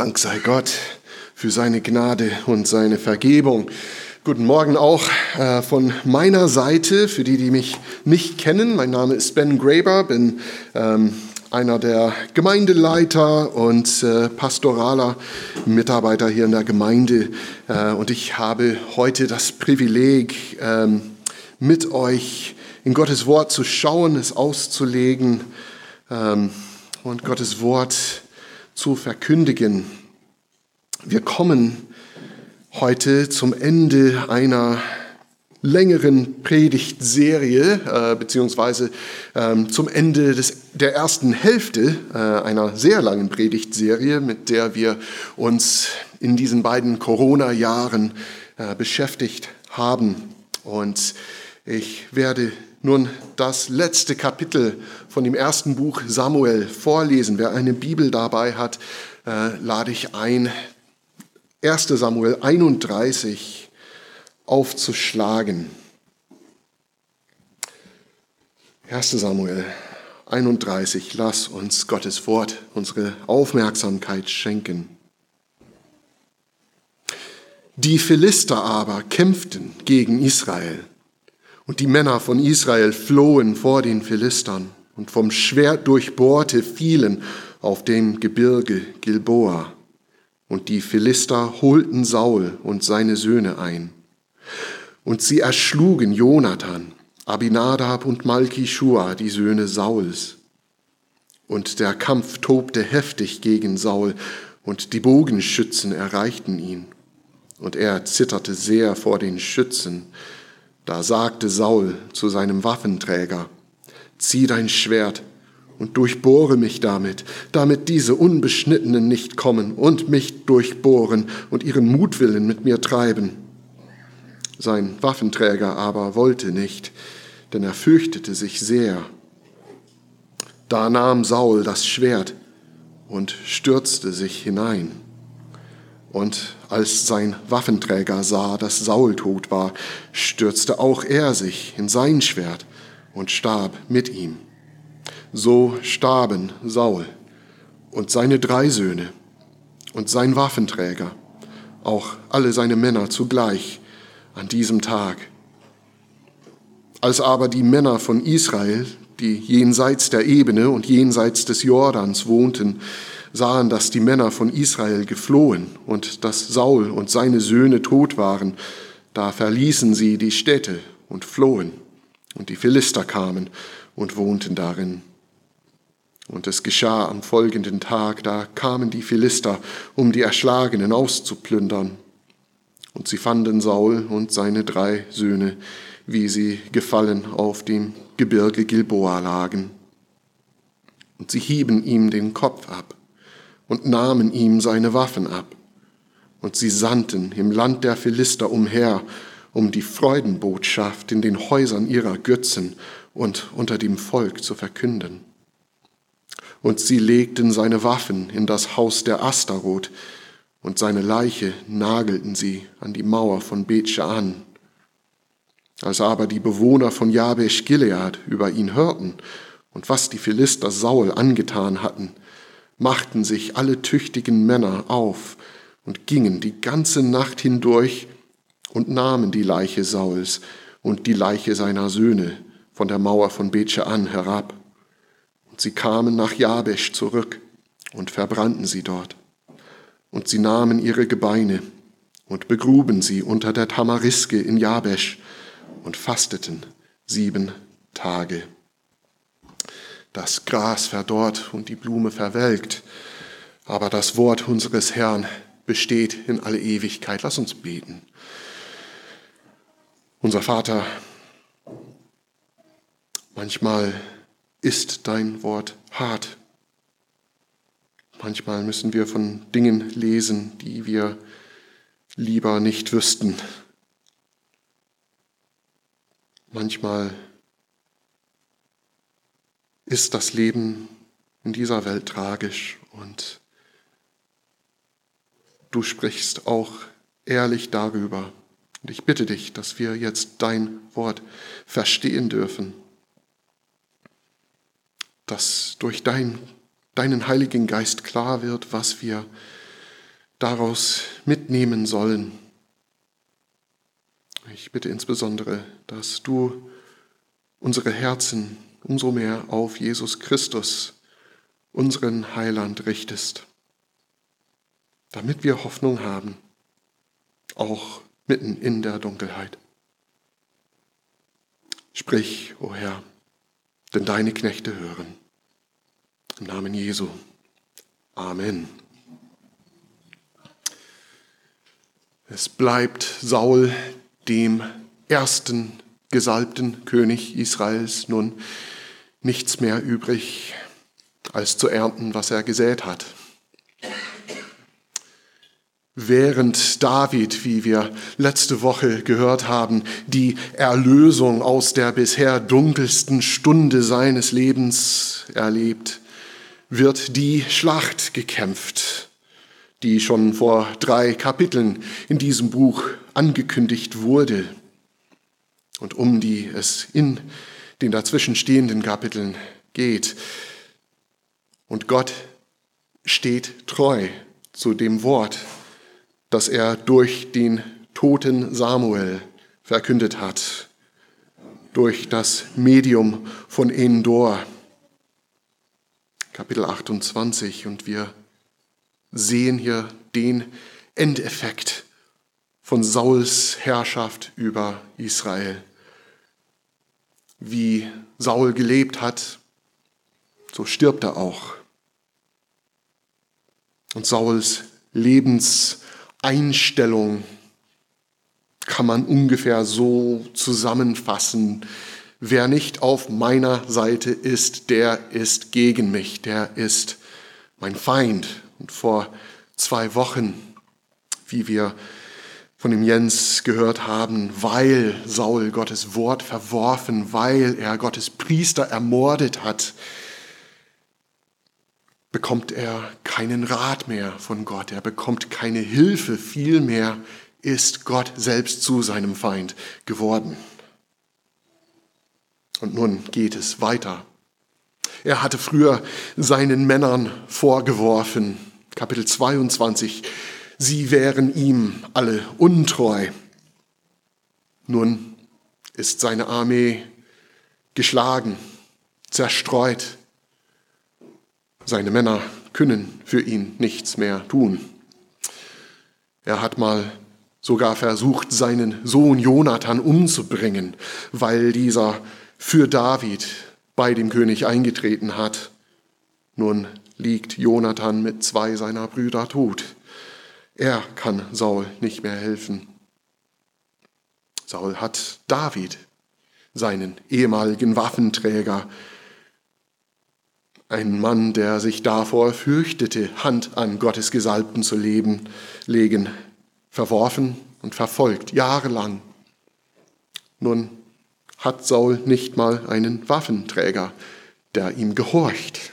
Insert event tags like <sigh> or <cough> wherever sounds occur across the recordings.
Dank sei Gott für seine Gnade und seine Vergebung. Guten Morgen auch äh, von meiner Seite, für die, die mich nicht kennen. Mein Name ist Ben Graber, bin ähm, einer der Gemeindeleiter und äh, pastoraler Mitarbeiter hier in der Gemeinde. Äh, und ich habe heute das Privileg, ähm, mit euch in Gottes Wort zu schauen, es auszulegen ähm, und Gottes Wort zu verkündigen. Wir kommen heute zum Ende einer längeren Predigtserie, äh, beziehungsweise ähm, zum Ende des, der ersten Hälfte äh, einer sehr langen Predigtserie, mit der wir uns in diesen beiden Corona-Jahren äh, beschäftigt haben. Und ich werde nun das letzte Kapitel von dem ersten Buch Samuel vorlesen. Wer eine Bibel dabei hat, äh, lade ich ein, 1 Samuel 31 aufzuschlagen. 1 Samuel 31, lass uns Gottes Wort unsere Aufmerksamkeit schenken. Die Philister aber kämpften gegen Israel und die Männer von Israel flohen vor den Philistern und vom Schwert durchbohrte fielen auf dem Gebirge Gilboa. Und die Philister holten Saul und seine Söhne ein. Und sie erschlugen Jonathan, Abinadab und Malkishua, die Söhne Sauls. Und der Kampf tobte heftig gegen Saul, und die Bogenschützen erreichten ihn. Und er zitterte sehr vor den Schützen, da sagte Saul zu seinem Waffenträger, zieh dein Schwert und durchbohre mich damit, damit diese Unbeschnittenen nicht kommen und mich durchbohren und ihren Mutwillen mit mir treiben. Sein Waffenträger aber wollte nicht, denn er fürchtete sich sehr. Da nahm Saul das Schwert und stürzte sich hinein. Und als sein Waffenträger sah, dass Saul tot war, stürzte auch er sich in sein Schwert und starb mit ihm. So starben Saul und seine drei Söhne und sein Waffenträger, auch alle seine Männer zugleich an diesem Tag. Als aber die Männer von Israel, die jenseits der Ebene und jenseits des Jordans wohnten, sahen, dass die Männer von Israel geflohen und dass Saul und seine Söhne tot waren, da verließen sie die Städte und flohen. Und die Philister kamen und wohnten darin. Und es geschah am folgenden Tag, da kamen die Philister, um die Erschlagenen auszuplündern. Und sie fanden Saul und seine drei Söhne, wie sie gefallen auf dem Gebirge Gilboa lagen. Und sie hieben ihm den Kopf ab und nahmen ihm seine Waffen ab. Und sie sandten im Land der Philister umher, um die Freudenbotschaft in den Häusern ihrer Götzen und unter dem Volk zu verkünden. Und sie legten seine Waffen in das Haus der Astaroth, und seine Leiche nagelten sie an die Mauer von Betsche an. Als aber die Bewohner von Jabesh Gilead über ihn hörten und was die Philister Saul angetan hatten, machten sich alle tüchtigen Männer auf und gingen die ganze Nacht hindurch und nahmen die Leiche Sauls und die Leiche seiner Söhne von der Mauer von Betsche an herab. Und sie kamen nach Jabesch zurück und verbrannten sie dort. Und sie nahmen ihre Gebeine und begruben sie unter der Tamariske in Jabesch und fasteten sieben Tage. Das Gras verdorrt und die Blume verwelkt, aber das Wort unseres Herrn besteht in alle Ewigkeit. Lass uns beten. Unser Vater, manchmal ist dein Wort hart. Manchmal müssen wir von Dingen lesen, die wir lieber nicht wüssten. Manchmal ist das Leben in dieser Welt tragisch und du sprichst auch ehrlich darüber. Und ich bitte dich, dass wir jetzt dein Wort verstehen dürfen, dass durch dein, deinen Heiligen Geist klar wird, was wir daraus mitnehmen sollen. Ich bitte insbesondere, dass du unsere Herzen umso mehr auf Jesus Christus, unseren Heiland, richtest, damit wir Hoffnung haben, auch mitten in der Dunkelheit. Sprich, o oh Herr, denn deine Knechte hören. Im Namen Jesu. Amen. Es bleibt Saul, dem ersten gesalbten König Israels, nun nichts mehr übrig, als zu ernten, was er gesät hat. Während David, wie wir letzte Woche gehört haben, die Erlösung aus der bisher dunkelsten Stunde seines Lebens erlebt, wird die Schlacht gekämpft, die schon vor drei Kapiteln in diesem Buch angekündigt wurde und um die es in den dazwischenstehenden Kapiteln geht. Und Gott steht treu zu dem Wort, das er durch den toten Samuel verkündet hat, durch das Medium von Endor. Kapitel 28 und wir sehen hier den Endeffekt von Sauls Herrschaft über Israel. Wie Saul gelebt hat, so stirbt er auch. Und Sauls Lebens Einstellung kann man ungefähr so zusammenfassen. Wer nicht auf meiner Seite ist, der ist gegen mich, der ist mein Feind. Und vor zwei Wochen, wie wir von dem Jens gehört haben, weil Saul Gottes Wort verworfen, weil er Gottes Priester ermordet hat, bekommt er keinen Rat mehr von Gott, er bekommt keine Hilfe, vielmehr ist Gott selbst zu seinem Feind geworden. Und nun geht es weiter. Er hatte früher seinen Männern vorgeworfen, Kapitel 22, sie wären ihm alle untreu. Nun ist seine Armee geschlagen, zerstreut, seine Männer können für ihn nichts mehr tun. Er hat mal sogar versucht, seinen Sohn Jonathan umzubringen, weil dieser für David bei dem König eingetreten hat. Nun liegt Jonathan mit zwei seiner Brüder tot. Er kann Saul nicht mehr helfen. Saul hat David, seinen ehemaligen Waffenträger, ein Mann, der sich davor fürchtete, Hand an Gottes Gesalbten zu leben, legen, verworfen und verfolgt, jahrelang. Nun hat Saul nicht mal einen Waffenträger, der ihm gehorcht.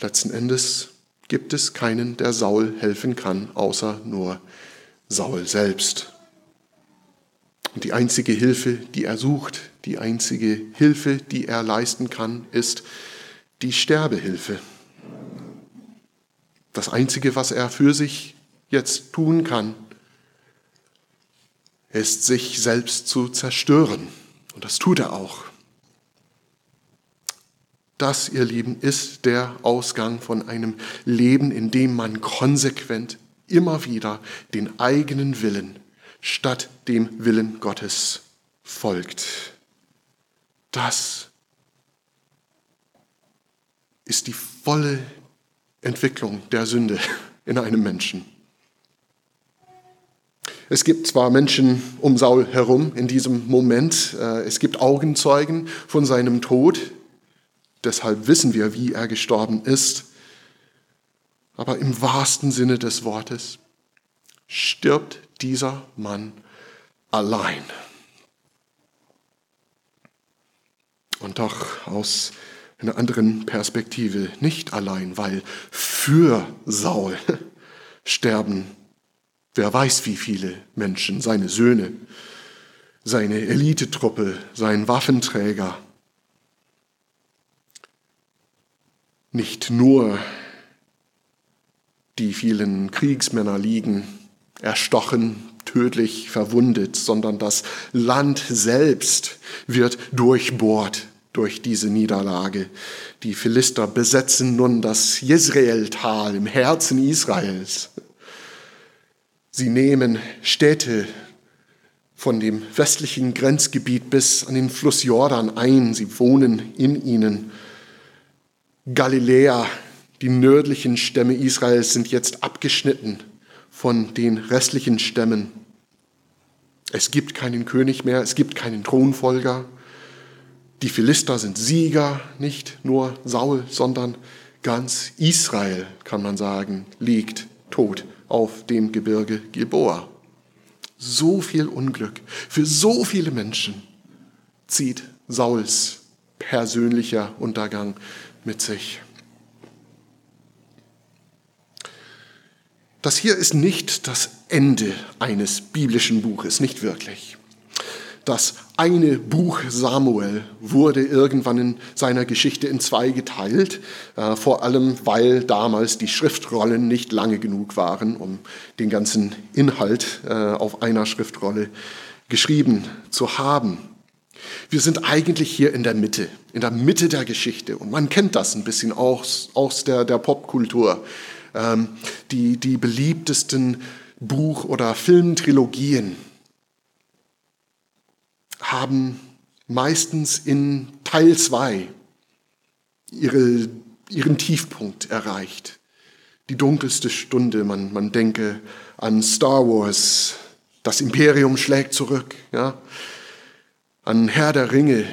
Letzten Endes gibt es keinen, der Saul helfen kann, außer nur Saul selbst. Und die einzige Hilfe, die er sucht, die einzige Hilfe, die er leisten kann, ist die Sterbehilfe. Das Einzige, was er für sich jetzt tun kann, ist sich selbst zu zerstören. Und das tut er auch. Das, ihr Lieben, ist der Ausgang von einem Leben, in dem man konsequent immer wieder den eigenen Willen statt dem Willen Gottes folgt. Das ist die volle Entwicklung der Sünde in einem Menschen. Es gibt zwar Menschen um Saul herum in diesem Moment, äh, es gibt Augenzeugen von seinem Tod, deshalb wissen wir, wie er gestorben ist, aber im wahrsten Sinne des Wortes stirbt dieser Mann allein. Und doch aus einer anderen Perspektive nicht allein, weil für Saul <laughs> sterben wer weiß wie viele Menschen, seine Söhne, seine Elitetruppe, sein Waffenträger. Nicht nur die vielen Kriegsmänner liegen, erstochen, tödlich verwundet, sondern das Land selbst wird durchbohrt durch diese Niederlage. Die Philister besetzen nun das Jezreeltal im Herzen Israels. Sie nehmen Städte von dem westlichen Grenzgebiet bis an den Fluss Jordan ein. Sie wohnen in ihnen. Galiläa, die nördlichen Stämme Israels sind jetzt abgeschnitten von den restlichen Stämmen. Es gibt keinen König mehr, es gibt keinen Thronfolger. Die Philister sind Sieger, nicht nur Saul, sondern ganz Israel, kann man sagen, liegt tot auf dem Gebirge Gilboa. So viel Unglück für so viele Menschen zieht Sauls persönlicher Untergang mit sich. Das hier ist nicht das Ende eines biblischen Buches, nicht wirklich. Das eine Buch Samuel wurde irgendwann in seiner Geschichte in zwei geteilt, äh, vor allem weil damals die Schriftrollen nicht lange genug waren, um den ganzen Inhalt äh, auf einer Schriftrolle geschrieben zu haben. Wir sind eigentlich hier in der Mitte, in der Mitte der Geschichte. Und man kennt das ein bisschen aus, aus der, der Popkultur. Ähm, die, die beliebtesten Buch- oder Filmtrilogien haben meistens in Teil 2 ihre, ihren Tiefpunkt erreicht. Die dunkelste Stunde, man, man denke an Star Wars, das Imperium schlägt zurück, ja? An Herr der Ringe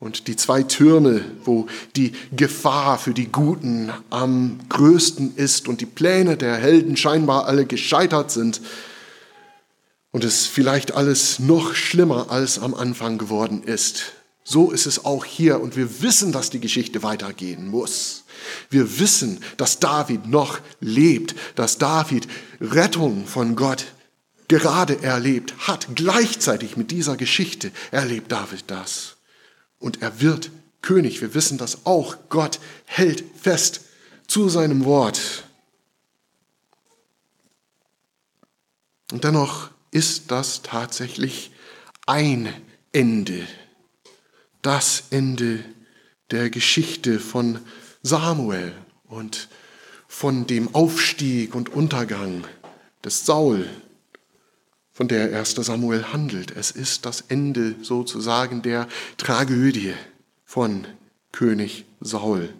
und die zwei Türme, wo die Gefahr für die Guten am größten ist und die Pläne der Helden scheinbar alle gescheitert sind und es vielleicht alles noch schlimmer als am Anfang geworden ist. So ist es auch hier und wir wissen, dass die Geschichte weitergehen muss. Wir wissen, dass David noch lebt, dass David Rettung von Gott gerade erlebt hat. Gleichzeitig mit dieser Geschichte erlebt David das. Und er wird König. Wir wissen das auch. Gott hält fest zu seinem Wort. Und dennoch ist das tatsächlich ein Ende, das Ende der Geschichte von Samuel und von dem Aufstieg und Untergang des Saul, von der 1. Samuel handelt. Es ist das Ende sozusagen der Tragödie von König Saul.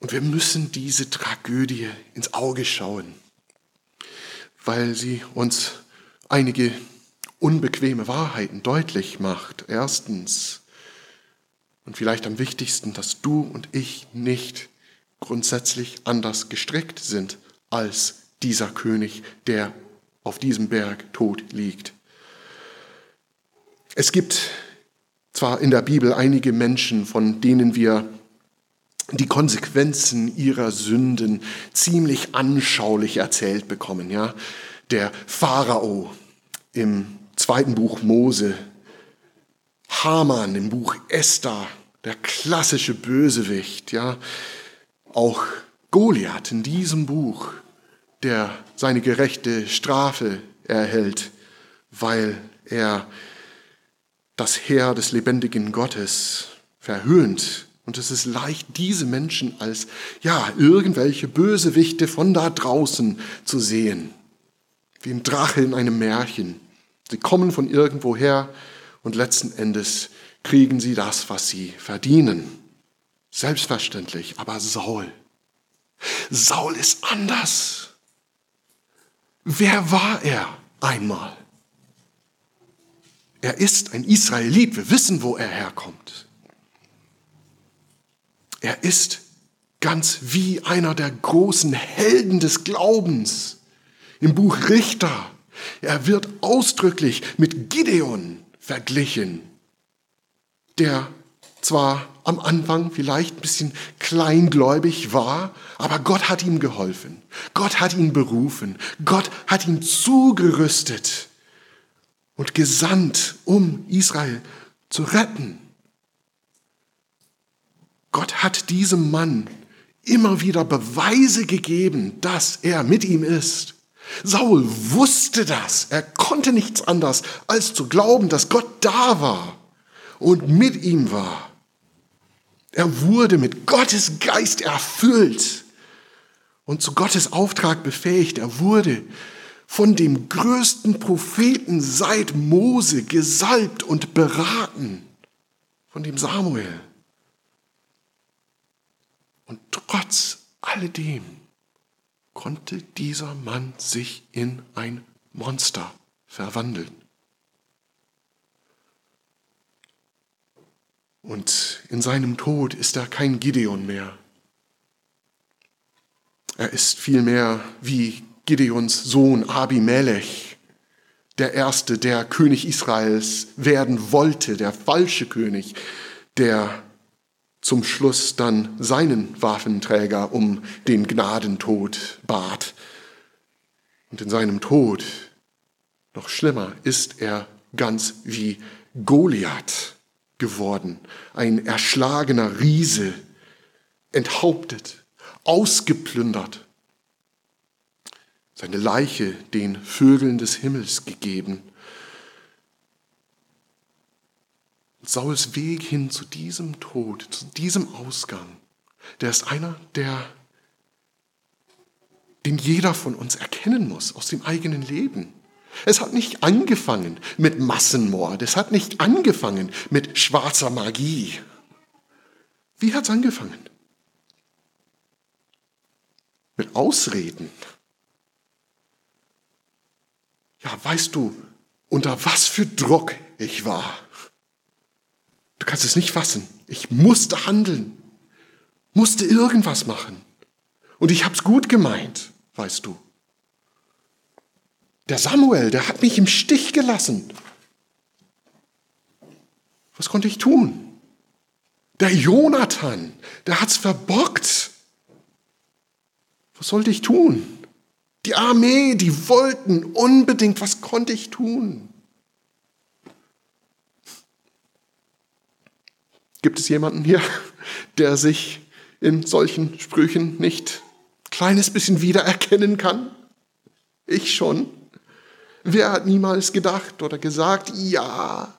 Und wir müssen diese Tragödie ins Auge schauen weil sie uns einige unbequeme Wahrheiten deutlich macht. Erstens, und vielleicht am wichtigsten, dass du und ich nicht grundsätzlich anders gestrickt sind als dieser König, der auf diesem Berg tot liegt. Es gibt zwar in der Bibel einige Menschen, von denen wir die Konsequenzen ihrer Sünden ziemlich anschaulich erzählt bekommen. Ja? Der Pharao im zweiten Buch Mose, Haman im Buch Esther, der klassische Bösewicht, ja? auch Goliath in diesem Buch, der seine gerechte Strafe erhält, weil er das Heer des lebendigen Gottes verhöhnt und es ist leicht, diese Menschen als, ja, irgendwelche Bösewichte von da draußen zu sehen. Wie ein Drache in einem Märchen. Sie kommen von irgendwoher und letzten Endes kriegen sie das, was sie verdienen. Selbstverständlich, aber Saul. Saul ist anders. Wer war er einmal? Er ist ein Israelit. Wir wissen, wo er herkommt. Er ist ganz wie einer der großen Helden des Glaubens im Buch Richter. Er wird ausdrücklich mit Gideon verglichen, der zwar am Anfang vielleicht ein bisschen kleingläubig war, aber Gott hat ihm geholfen. Gott hat ihn berufen. Gott hat ihn zugerüstet und gesandt, um Israel zu retten. Gott hat diesem Mann immer wieder Beweise gegeben, dass er mit ihm ist. Saul wusste das. Er konnte nichts anderes, als zu glauben, dass Gott da war und mit ihm war. Er wurde mit Gottes Geist erfüllt und zu Gottes Auftrag befähigt. Er wurde von dem größten Propheten seit Mose gesalbt und beraten, von dem Samuel. Und trotz alledem konnte dieser Mann sich in ein Monster verwandeln. Und in seinem Tod ist er kein Gideon mehr. Er ist vielmehr wie Gideons Sohn Abimelech, der erste, der König Israels werden wollte, der falsche König, der zum Schluss dann seinen Waffenträger um den Gnadentod bat. Und in seinem Tod, noch schlimmer, ist er ganz wie Goliath geworden, ein erschlagener Riese, enthauptet, ausgeplündert, seine Leiche den Vögeln des Himmels gegeben. Sauls Weg hin zu diesem Tod, zu diesem Ausgang, der ist einer, der, den jeder von uns erkennen muss aus dem eigenen Leben. Es hat nicht angefangen mit Massenmord, es hat nicht angefangen mit schwarzer Magie. Wie hat es angefangen? Mit Ausreden. Ja, weißt du, unter was für Druck ich war. Du kannst es nicht fassen. Ich musste handeln, musste irgendwas machen. Und ich habe es gut gemeint, weißt du. Der Samuel, der hat mich im Stich gelassen. Was konnte ich tun? Der Jonathan, der hat's verbockt. Was sollte ich tun? Die Armee, die wollten unbedingt, was konnte ich tun? Gibt es jemanden hier, der sich in solchen Sprüchen nicht ein kleines bisschen wiedererkennen kann? Ich schon. Wer hat niemals gedacht oder gesagt, ja,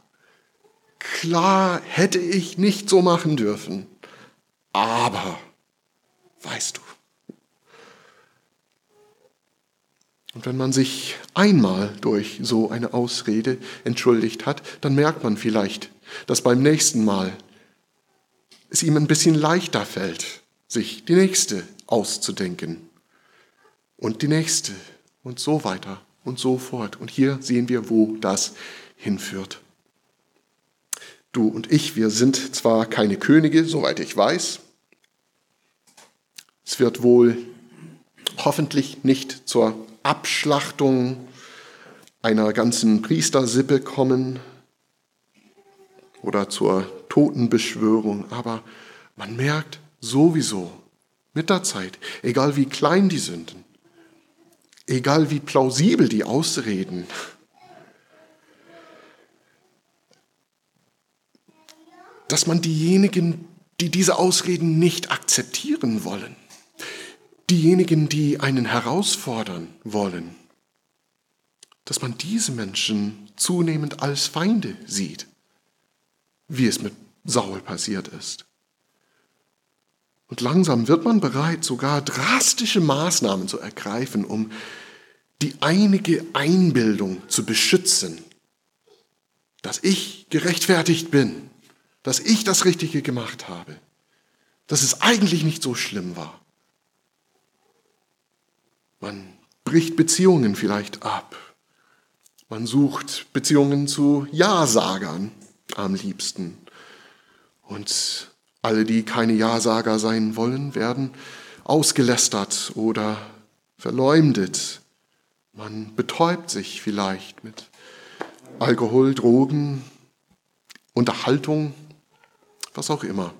klar hätte ich nicht so machen dürfen, aber, weißt du. Und wenn man sich einmal durch so eine Ausrede entschuldigt hat, dann merkt man vielleicht, dass beim nächsten Mal es ihm ein bisschen leichter fällt, sich die nächste auszudenken und die nächste und so weiter und so fort. Und hier sehen wir, wo das hinführt. Du und ich, wir sind zwar keine Könige, soweit ich weiß. Es wird wohl hoffentlich nicht zur Abschlachtung einer ganzen Priestersippe kommen oder zur Totenbeschwörung, aber man merkt sowieso mit der Zeit, egal wie klein die Sünden, egal wie plausibel die Ausreden, dass man diejenigen, die diese Ausreden nicht akzeptieren wollen, diejenigen, die einen herausfordern wollen, dass man diese Menschen zunehmend als Feinde sieht, wie es mit Saul passiert ist. Und langsam wird man bereit, sogar drastische Maßnahmen zu ergreifen, um die einige Einbildung zu beschützen, dass ich gerechtfertigt bin, dass ich das Richtige gemacht habe, dass es eigentlich nicht so schlimm war. Man bricht Beziehungen vielleicht ab. Man sucht Beziehungen zu Ja-Sagern am liebsten. Und alle, die keine Ja-Sager sein wollen, werden ausgelästert oder verleumdet. Man betäubt sich vielleicht mit Alkohol, Drogen, Unterhaltung, was auch immer.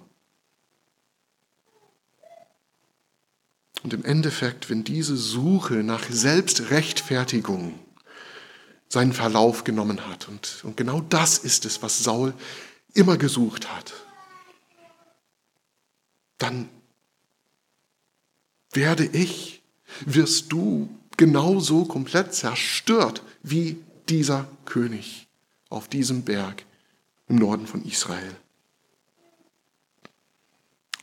Und im Endeffekt, wenn diese Suche nach Selbstrechtfertigung seinen Verlauf genommen hat, und, und genau das ist es, was Saul immer gesucht hat, dann werde ich, wirst du genauso komplett zerstört wie dieser König auf diesem Berg im Norden von Israel.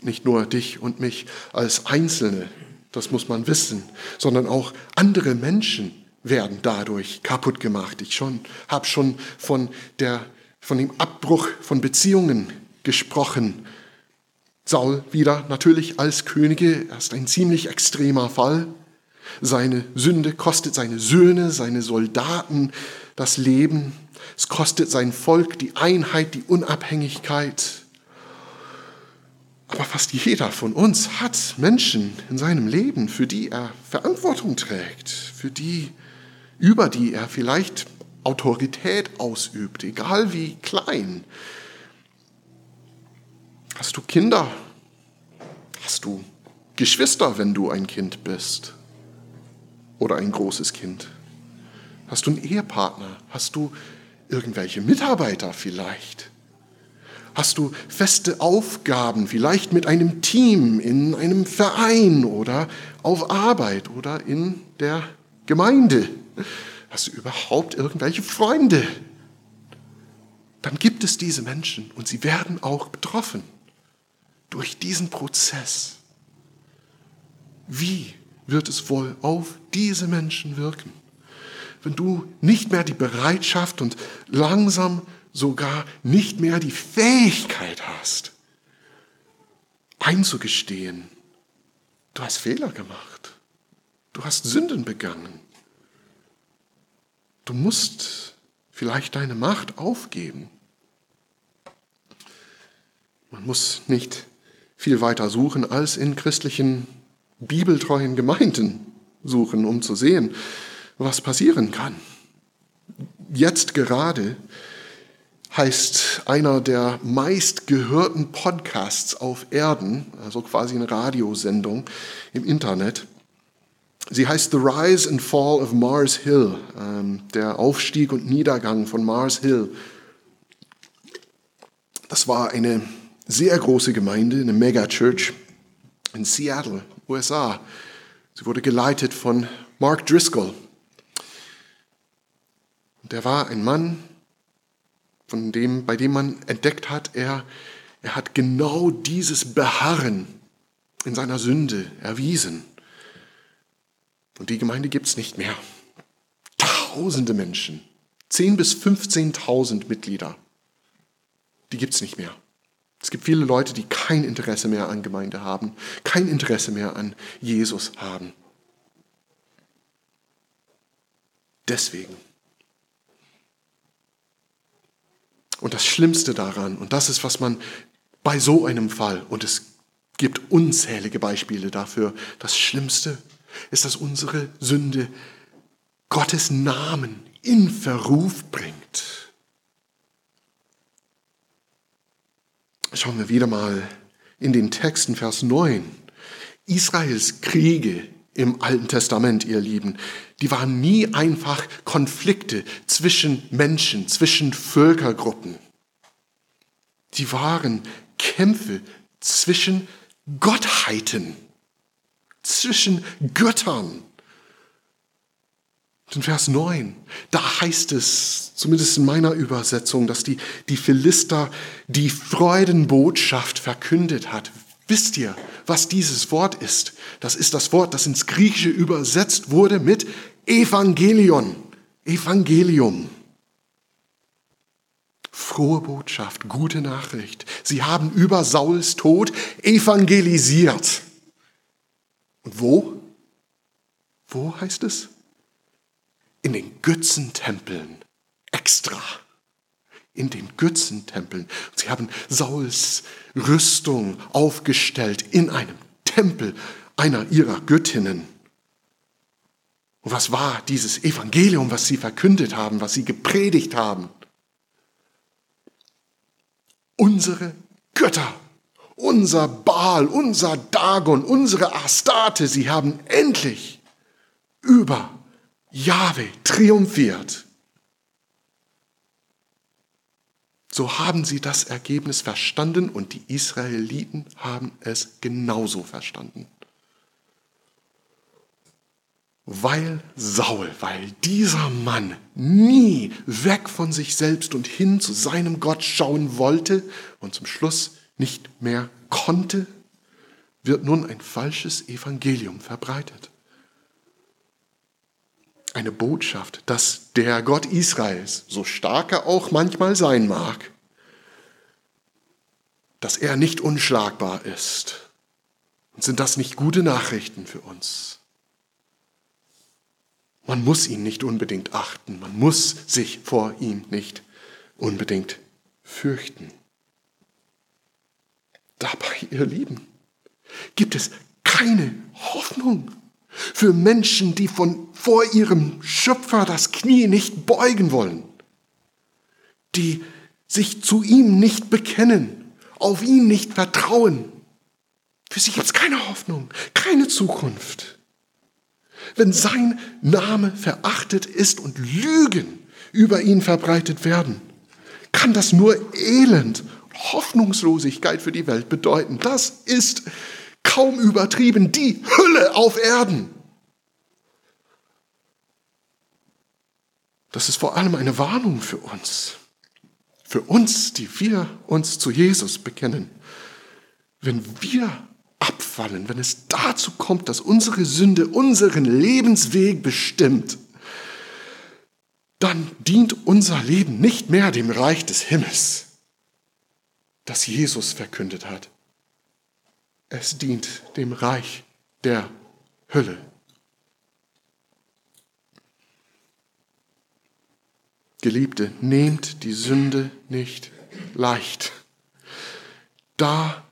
Nicht nur dich und mich als Einzelne, das muss man wissen, sondern auch andere Menschen werden dadurch kaputt gemacht. Ich schon habe schon von der von dem Abbruch von Beziehungen gesprochen. Saul wieder natürlich als Könige, er ist ein ziemlich extremer Fall. Seine Sünde kostet seine Söhne, seine Soldaten das Leben. Es kostet sein Volk die Einheit, die Unabhängigkeit. Aber fast jeder von uns hat Menschen in seinem Leben, für die er Verantwortung trägt, für die, über die er vielleicht Autorität ausübt, egal wie klein. Hast du Kinder? Hast du Geschwister, wenn du ein Kind bist? Oder ein großes Kind? Hast du einen Ehepartner? Hast du irgendwelche Mitarbeiter vielleicht? Hast du feste Aufgaben, vielleicht mit einem Team, in einem Verein oder auf Arbeit oder in der Gemeinde? Hast du überhaupt irgendwelche Freunde? Dann gibt es diese Menschen und sie werden auch betroffen durch diesen Prozess. Wie wird es wohl auf diese Menschen wirken? wenn du nicht mehr die Bereitschaft und langsam sogar nicht mehr die Fähigkeit hast, einzugestehen, du hast Fehler gemacht, du hast Sünden begangen, du musst vielleicht deine Macht aufgeben. Man muss nicht viel weiter suchen als in christlichen, bibeltreuen Gemeinden suchen, um zu sehen, was passieren kann. Jetzt gerade heißt einer der meistgehörten Podcasts auf Erden, also quasi eine Radiosendung im Internet. Sie heißt The Rise and Fall of Mars Hill, ähm, der Aufstieg und Niedergang von Mars Hill. Das war eine sehr große Gemeinde, eine Megachurch in Seattle, USA. Sie wurde geleitet von Mark Driscoll, und er war ein Mann, von dem, bei dem man entdeckt hat, er, er hat genau dieses Beharren in seiner Sünde erwiesen. Und die Gemeinde gibt es nicht mehr. Tausende Menschen, 10.000 bis 15.000 Mitglieder, die gibt es nicht mehr. Es gibt viele Leute, die kein Interesse mehr an Gemeinde haben, kein Interesse mehr an Jesus haben. Deswegen Und das Schlimmste daran, und das ist, was man bei so einem Fall, und es gibt unzählige Beispiele dafür, das Schlimmste ist, dass unsere Sünde Gottes Namen in Verruf bringt. Schauen wir wieder mal in den Texten, Vers 9. Israels Kriege im Alten Testament, ihr Lieben, die waren nie einfach Konflikte zwischen Menschen, zwischen Völkergruppen. Die waren Kämpfe zwischen Gottheiten, zwischen Göttern. In Vers 9, da heißt es, zumindest in meiner Übersetzung, dass die, die Philister die Freudenbotschaft verkündet hat. Wisst ihr, was dieses Wort ist? Das ist das Wort, das ins Griechische übersetzt wurde mit Evangelion, Evangelium. Frohe Botschaft, gute Nachricht. Sie haben über Sauls Tod evangelisiert. Und wo? Wo heißt es? In den Götzentempeln. Extra in den Götzentempeln. Sie haben Sauls Rüstung aufgestellt in einem Tempel einer ihrer Göttinnen. Und was war dieses Evangelium, was sie verkündet haben, was sie gepredigt haben? Unsere Götter, unser Baal, unser Dagon, unsere Astarte, sie haben endlich über Jahwe triumphiert. So haben sie das Ergebnis verstanden und die Israeliten haben es genauso verstanden. weil Saul, weil dieser Mann nie weg von sich selbst und hin zu seinem Gott schauen wollte und zum Schluss nicht mehr konnte, wird nun ein falsches Evangelium verbreitet. Eine Botschaft, dass der Gott Israels, so stark er auch manchmal sein mag, dass er nicht unschlagbar ist. Und sind das nicht gute Nachrichten für uns? Man muss ihn nicht unbedingt achten, man muss sich vor ihm nicht unbedingt fürchten. Dabei, ihr Lieben, gibt es keine Hoffnung für Menschen, die von vor ihrem Schöpfer das Knie nicht beugen wollen, die sich zu ihm nicht bekennen, auf ihn nicht vertrauen. Für sie gibt es keine Hoffnung, keine Zukunft. Wenn sein Name verachtet ist und Lügen über ihn verbreitet werden, kann das nur Elend, Hoffnungslosigkeit für die Welt bedeuten. Das ist kaum übertrieben die Hölle auf Erden. Das ist vor allem eine Warnung für uns. Für uns, die wir uns zu Jesus bekennen. Wenn wir abfallen, wenn es dazu kommt, dass unsere Sünde unseren Lebensweg bestimmt, dann dient unser Leben nicht mehr dem Reich des Himmels, das Jesus verkündet hat. Es dient dem Reich der Hölle. Geliebte, nehmt die Sünde nicht leicht. Da,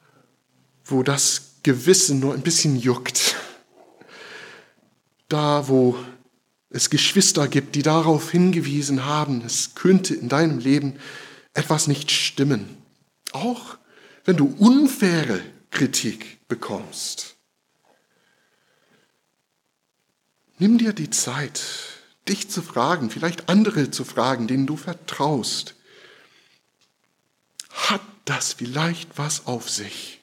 wo das Gewissen nur ein bisschen juckt, da, wo es Geschwister gibt, die darauf hingewiesen haben, es könnte in deinem Leben etwas nicht stimmen. Auch wenn du unfaire Kritik bekommst. Nimm dir die Zeit, dich zu fragen, vielleicht andere zu fragen, denen du vertraust. Hat das vielleicht was auf sich?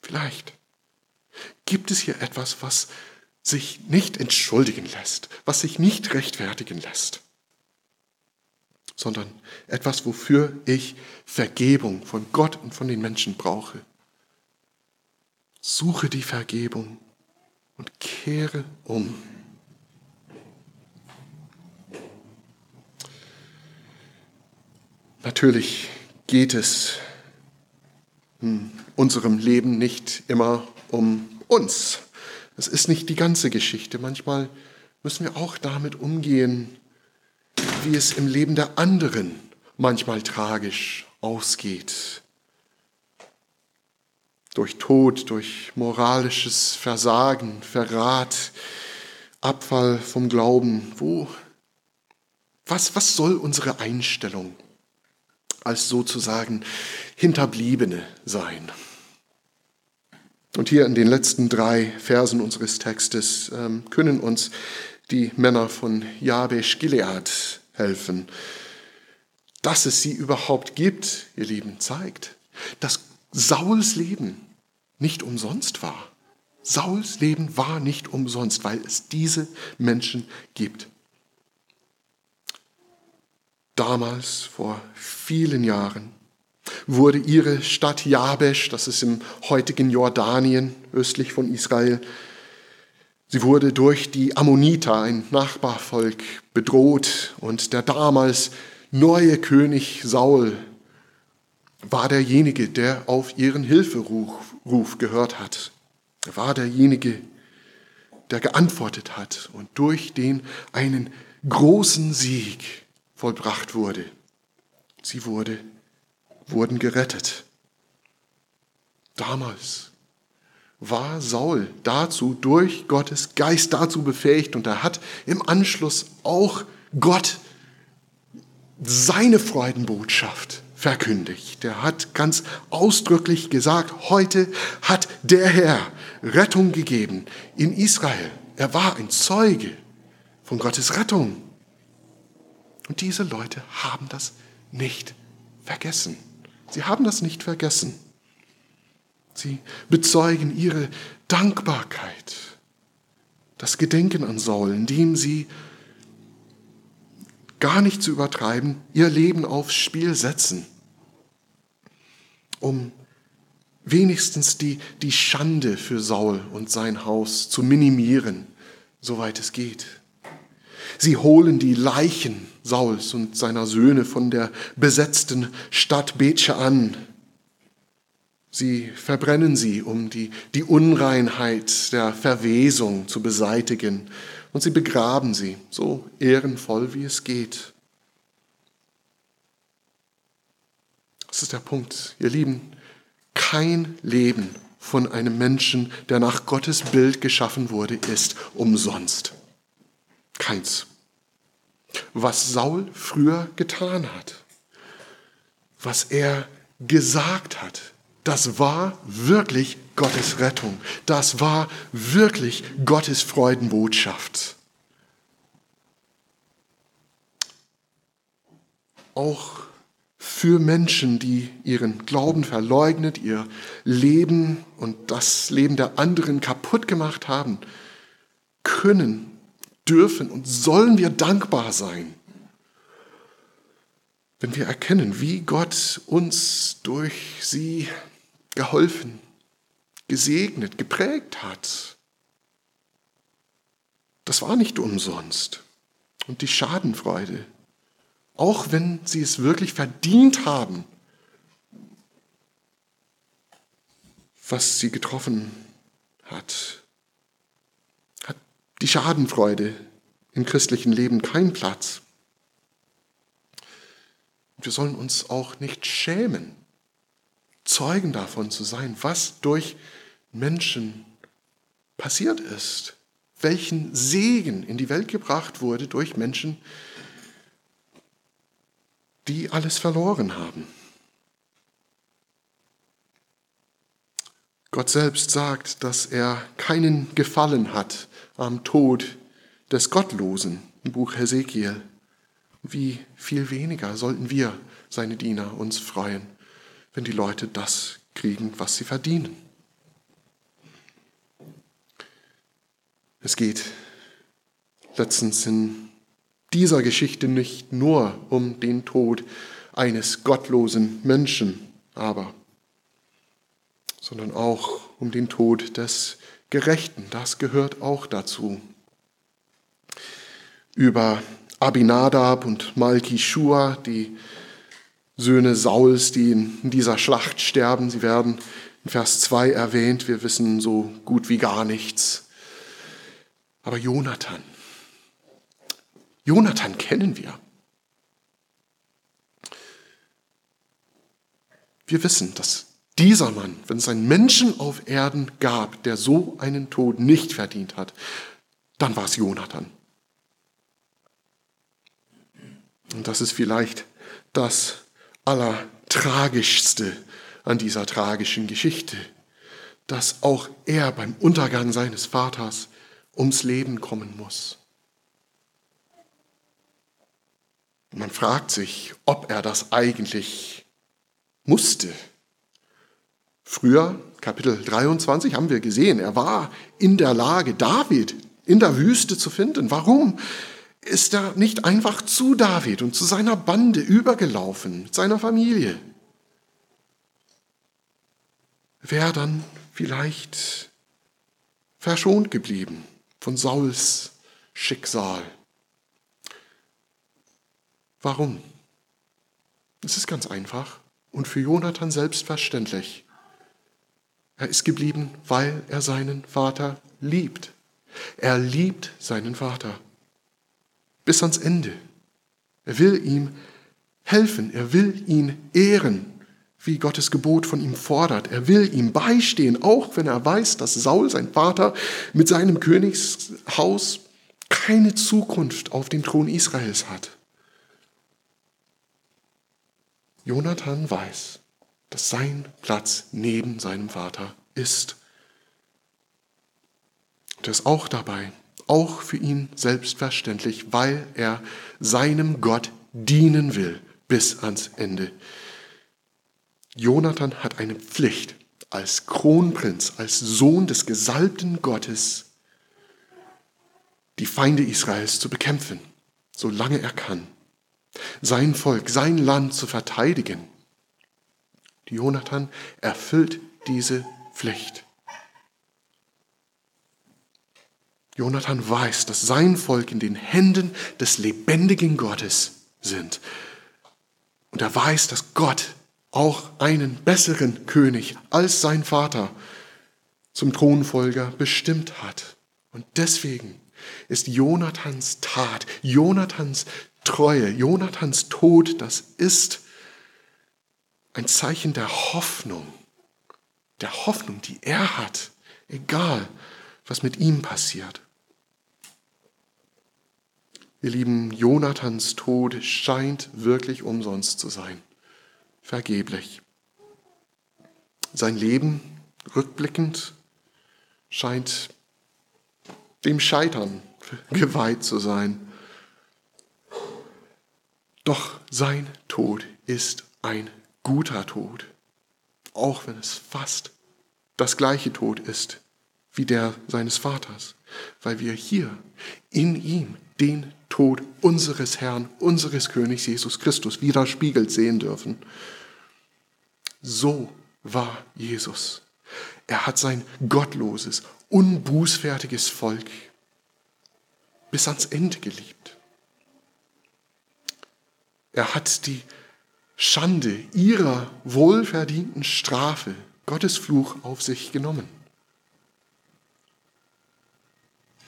Vielleicht. Gibt es hier etwas, was sich nicht entschuldigen lässt, was sich nicht rechtfertigen lässt, sondern etwas, wofür ich Vergebung von Gott und von den Menschen brauche. Suche die Vergebung und kehre um. Natürlich geht es in unserem Leben nicht immer um uns. Das ist nicht die ganze Geschichte. Manchmal müssen wir auch damit umgehen, wie es im Leben der anderen manchmal tragisch ausgeht. Durch Tod, durch moralisches Versagen, Verrat, Abfall vom Glauben. Wo, was, was soll unsere Einstellung als sozusagen Hinterbliebene sein? Und hier in den letzten drei Versen unseres Textes ähm, können uns die Männer von Jabesh Gilead helfen. Dass es sie überhaupt gibt, ihr Lieben, zeigt, dass Sauls Leben nicht umsonst war. Sauls Leben war nicht umsonst, weil es diese Menschen gibt. Damals, vor vielen Jahren, wurde ihre Stadt Jabesh, das ist im heutigen Jordanien, östlich von Israel, sie wurde durch die Ammoniter, ein Nachbarvolk, bedroht und der damals neue König Saul war derjenige, der auf ihren Hilferuf gehört hat. Er war derjenige, der geantwortet hat und durch den einen großen Sieg vollbracht wurde. Sie wurde wurden gerettet. Damals war Saul dazu durch Gottes Geist dazu befähigt und er hat im Anschluss auch Gott seine Freudenbotschaft verkündigt. Er hat ganz ausdrücklich gesagt, heute hat der Herr Rettung gegeben in Israel. Er war ein Zeuge von Gottes Rettung. Und diese Leute haben das nicht vergessen. Sie haben das nicht vergessen. Sie bezeugen ihre Dankbarkeit das Gedenken an Saul, indem sie gar nicht zu übertreiben, ihr Leben aufs Spiel setzen, um wenigstens die, die Schande für Saul und sein Haus zu minimieren, soweit es geht. Sie holen die Leichen Sauls und seiner Söhne von der besetzten Stadt Betsche an. Sie verbrennen sie, um die, die Unreinheit der Verwesung zu beseitigen. Und sie begraben sie, so ehrenvoll wie es geht. Das ist der Punkt, ihr Lieben. Kein Leben von einem Menschen, der nach Gottes Bild geschaffen wurde, ist umsonst. Keins. Was Saul früher getan hat, was er gesagt hat, das war wirklich Gottes Rettung. Das war wirklich Gottes Freudenbotschaft. Auch für Menschen, die ihren Glauben verleugnet, ihr Leben und das Leben der anderen kaputt gemacht haben, können dürfen und sollen wir dankbar sein, wenn wir erkennen, wie Gott uns durch sie geholfen, gesegnet, geprägt hat. Das war nicht umsonst. Und die Schadenfreude, auch wenn sie es wirklich verdient haben, was sie getroffen hat, die Schadenfreude im christlichen Leben keinen Platz. Wir sollen uns auch nicht schämen, Zeugen davon zu sein, was durch Menschen passiert ist, welchen Segen in die Welt gebracht wurde durch Menschen, die alles verloren haben. Gott selbst sagt, dass er keinen Gefallen hat am Tod des Gottlosen im Buch Hesekiel. Wie viel weniger sollten wir, seine Diener, uns freuen, wenn die Leute das kriegen, was sie verdienen. Es geht letztens in dieser Geschichte nicht nur um den Tod eines gottlosen Menschen, aber, sondern auch um den Tod des Gerechten, das gehört auch dazu. Über Abinadab und Malkishua, die Söhne Sauls, die in dieser Schlacht sterben, sie werden in Vers 2 erwähnt, wir wissen so gut wie gar nichts. Aber Jonathan, Jonathan kennen wir. Wir wissen, dass dieser Mann, wenn es einen Menschen auf Erden gab, der so einen Tod nicht verdient hat, dann war es Jonathan. Und das ist vielleicht das Allertragischste an dieser tragischen Geschichte, dass auch er beim Untergang seines Vaters ums Leben kommen muss. Man fragt sich, ob er das eigentlich musste. Früher, Kapitel 23, haben wir gesehen, er war in der Lage, David in der Wüste zu finden. Warum ist er nicht einfach zu David und zu seiner Bande übergelaufen, mit seiner Familie? Wäre dann vielleicht verschont geblieben von Sauls Schicksal. Warum? Es ist ganz einfach und für Jonathan selbstverständlich. Er ist geblieben, weil er seinen Vater liebt. Er liebt seinen Vater bis ans Ende. Er will ihm helfen, er will ihn ehren, wie Gottes Gebot von ihm fordert. Er will ihm beistehen, auch wenn er weiß, dass Saul, sein Vater, mit seinem Königshaus keine Zukunft auf dem Thron Israels hat. Jonathan weiß, dass sein Platz neben seinem Vater ist. Und er ist auch dabei, auch für ihn selbstverständlich, weil er seinem Gott dienen will bis ans Ende. Jonathan hat eine Pflicht als Kronprinz, als Sohn des gesalbten Gottes, die Feinde Israels zu bekämpfen, solange er kann. Sein Volk, sein Land zu verteidigen. Jonathan erfüllt diese Pflicht. Jonathan weiß, dass sein Volk in den Händen des lebendigen Gottes sind. Und er weiß, dass Gott auch einen besseren König als sein Vater zum Thronfolger bestimmt hat. Und deswegen ist Jonathans Tat, Jonathans Treue, Jonathans Tod, das ist ein Zeichen der Hoffnung, der Hoffnung, die er hat, egal was mit ihm passiert. Ihr Lieben, Jonathans Tod scheint wirklich umsonst zu sein, vergeblich. Sein Leben, rückblickend, scheint dem Scheitern <laughs> geweiht zu sein. Doch sein Tod ist ein guter Tod, auch wenn es fast das gleiche Tod ist wie der seines Vaters, weil wir hier in ihm den Tod unseres Herrn, unseres Königs Jesus Christus widerspiegelt sehen dürfen. So war Jesus. Er hat sein gottloses, unbußfertiges Volk bis ans Ende geliebt. Er hat die Schande ihrer wohlverdienten Strafe, Gottes Fluch, auf sich genommen.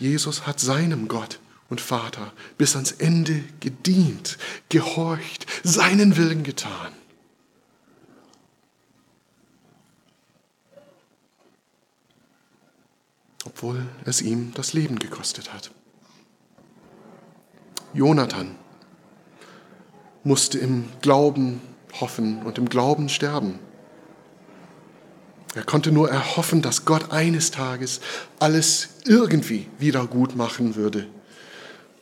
Jesus hat seinem Gott und Vater bis ans Ende gedient, gehorcht, seinen Willen getan. Obwohl es ihm das Leben gekostet hat. Jonathan musste im Glauben hoffen und im Glauben sterben. Er konnte nur erhoffen, dass Gott eines Tages alles irgendwie wieder gut machen würde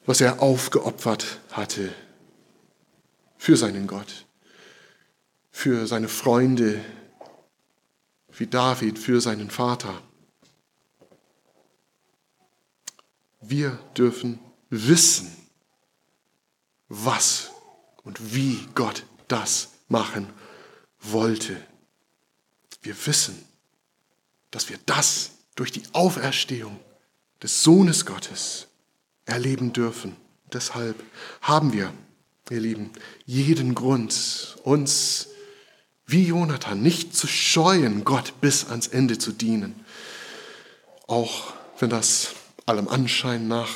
was er aufgeopfert hatte für seinen Gott, für seine Freunde, wie David für seinen Vater. Wir dürfen wissen, was und wie Gott das machen wollte. Wir wissen, dass wir das durch die Auferstehung des Sohnes Gottes erleben dürfen. Deshalb haben wir, ihr Lieben, jeden Grund, uns wie Jonathan nicht zu scheuen, Gott bis ans Ende zu dienen. Auch wenn das allem Anschein nach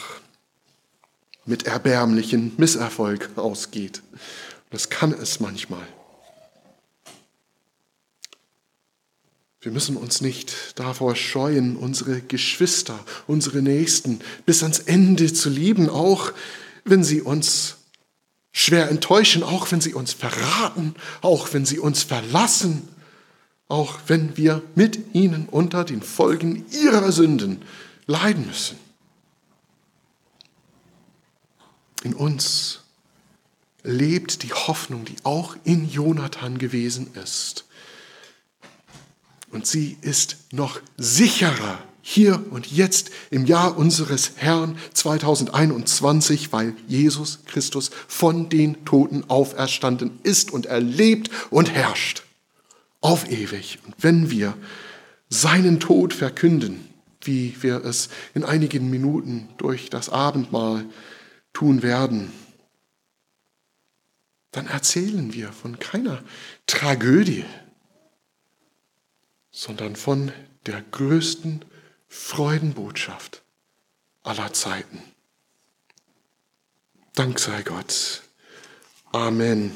mit erbärmlichen Misserfolg ausgeht. Das kann es manchmal. Wir müssen uns nicht davor scheuen, unsere Geschwister, unsere Nächsten bis ans Ende zu lieben, auch wenn sie uns schwer enttäuschen, auch wenn sie uns verraten, auch wenn sie uns verlassen, auch wenn wir mit ihnen unter den Folgen ihrer Sünden leiden müssen. In uns lebt die Hoffnung, die auch in Jonathan gewesen ist. Und sie ist noch sicherer hier und jetzt im Jahr unseres Herrn 2021, weil Jesus Christus von den Toten auferstanden ist und erlebt und herrscht. Auf ewig. Und wenn wir seinen Tod verkünden, wie wir es in einigen Minuten durch das Abendmahl tun werden, dann erzählen wir von keiner Tragödie, sondern von der größten Freudenbotschaft aller Zeiten. Dank sei Gott. Amen.